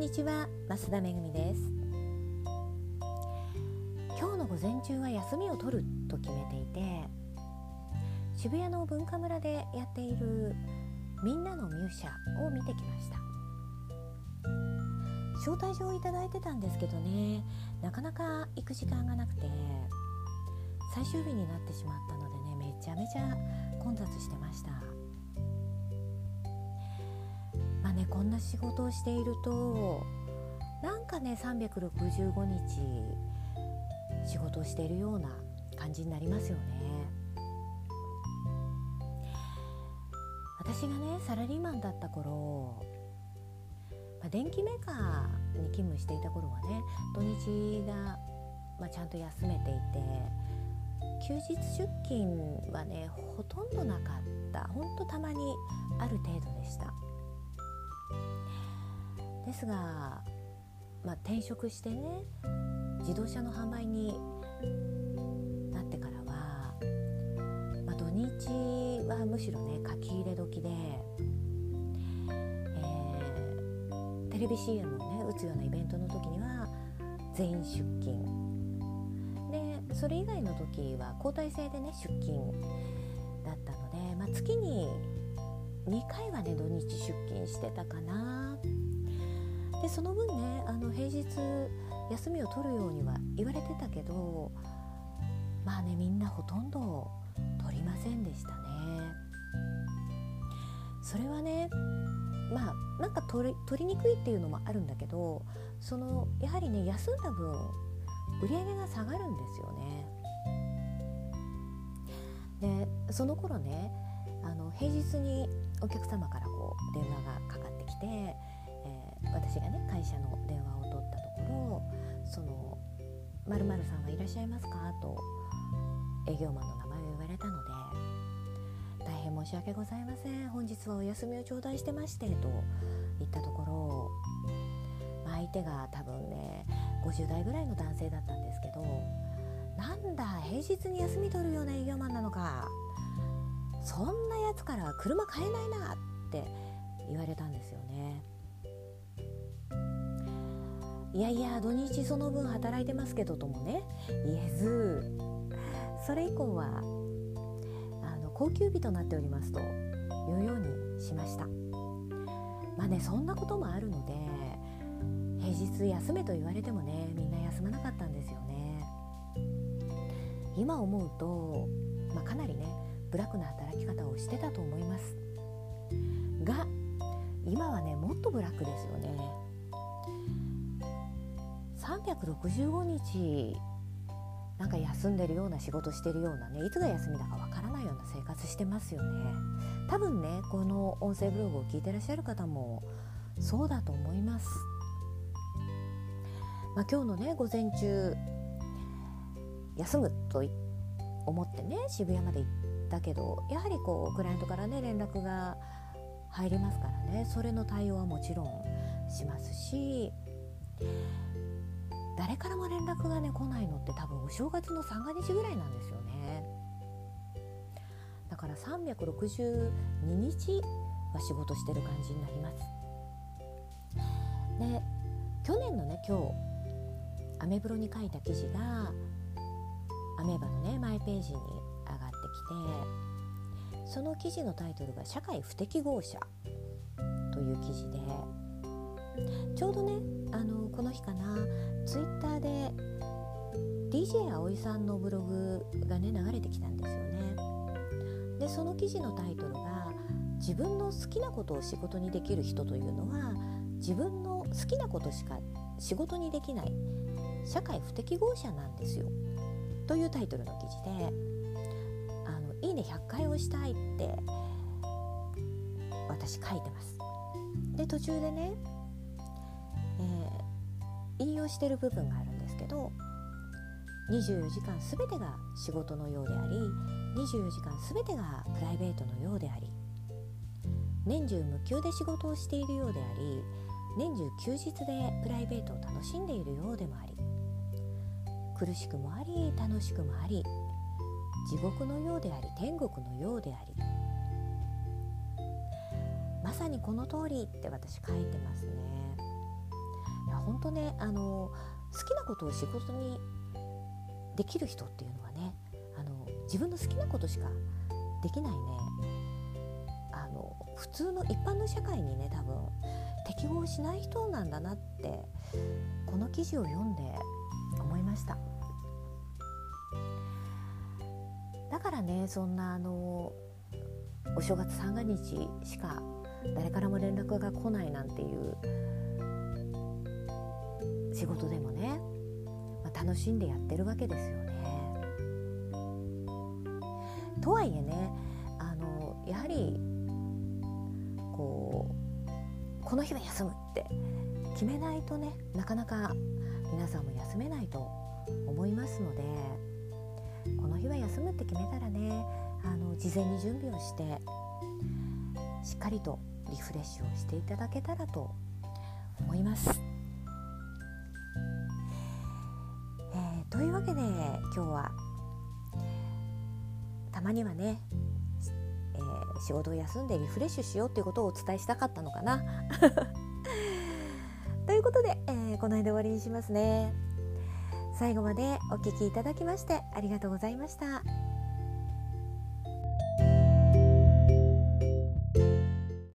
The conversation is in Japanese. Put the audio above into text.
んにちは増田めぐみです。今日の午前中は休みを取ると決めていて渋谷の文化村でやっているみんなのミューシャを見てきました。招待状をいただいてたんですけどねなかなか行く時間がなくて最終日になってしまったのでねめちゃめちゃ混雑してました。ねこんな仕事をしているとなんかね365日仕事をしているような感じになりますよね。私がねサラリーマンだった頃、まあ、電気メーカーに勤務していた頃はね土日が、まあ、ちゃんと休めていて休日出勤はねほとんどなかった。ほんとたまにある程度でした。ですが、まあ、転職してね自動車の販売になってからは、まあ、土日はむしろね書き入れ時で、えー、テレビ CM をね打つようなイベントの時には全員出勤。でそれ以外の時は交代制でね出勤だったので、まあ、月に2回はね土日出勤してたかなっでその分ねあの平日休みを取るようには言われてたけどまあねみんなほとんど取りませんでしたね。それはねまあなんか取り取りにくいっていうのもあるんだけどそのやはりね休んだ分売り上げが下がるんですよね。でその頃ねあの平日にお客様からこう電話がかかってきて私がね会社の電話を取ったところその「まるさんはいらっしゃいますか?」と営業マンの名前を言われたので「大変申し訳ございません本日はお休みを頂戴してまして」と言ったところ、まあ、相手が多分ね50代ぐらいの男性だったんですけど「なんだ平日に休み取るような営業マンなのかそんなやつから車買えないな」って言われたんですよね。いやいや土日その分働いてますけどともね。言えずそれ以降はあの高級日となっておりますというようにしました。まあねそんなこともあるので平日休めと言われてもねみんな休まなかったんですよね。今思うと、まあ、かなりねブラックな働き方をしてたと思います。が今はねもっとブラックですよね。365日なんか休んでるような仕事してるようなねいつが休みだかわからないような生活してますよね。多分ねこの音声ブログを聞いてらっしゃる方もそうだと思います、まあ、今日のね午前中休むと思ってね渋谷まで行ったけどやはりこうクライアントからね連絡が入りますからね。それの対応はもちろんしますし誰からも連絡がね来ないのって多分お正月の三が日ぐらいなんですよね。だから362日は仕事してる感じになります。で去年のね今日アメブロに書いた記事がアメーバのねマイページに上がってきてその記事のタイトルが「社会不適合者」という記事でちょうどねあのこの日かなツイッターで DJ 葵さんのブログがね流れてきたんですよねでその記事のタイトルが「自分の好きなことを仕事にできる人というのは自分の好きなことしか仕事にできない社会不適合者なんですよ」というタイトルの記事で「あのいいね100回押したい」って私書いてます。で途中でね引用してる部分があるんですけど24時間全てが仕事のようであり24時間全てがプライベートのようであり年中無休で仕事をしているようであり年中休日でプライベートを楽しんでいるようでもあり苦しくもあり楽しくもあり地獄のようであり天国のようであり。まさにこの通りって私書いてますね。本当ねあの好きなことを仕事にできる人っていうのはねあの自分の好きなことしかできないね。あの普通の一般の社会にね多分適合しない人なんだなってこの記事を読んで思いました。だからねそんなあのお正月三が日しか誰からも連絡が来ないなんていう仕事でもね、まあ、楽しんでやってるわけですよね。とはいえねあのやはりこうこの日は休むって決めないとねなかなか皆さんも休めないと思いますのでこの日は休むって決めたらねあの事前に準備をしてしっかりとリフレッシュをしていただけたらと思います。わけで今日はたまにはね、えー、仕事を休んでリフレッシュしようっていうことをお伝えしたかったのかな。ということで、えー、この辺で終わりにしますね。最後までお聴きいただきましてありがとうございました。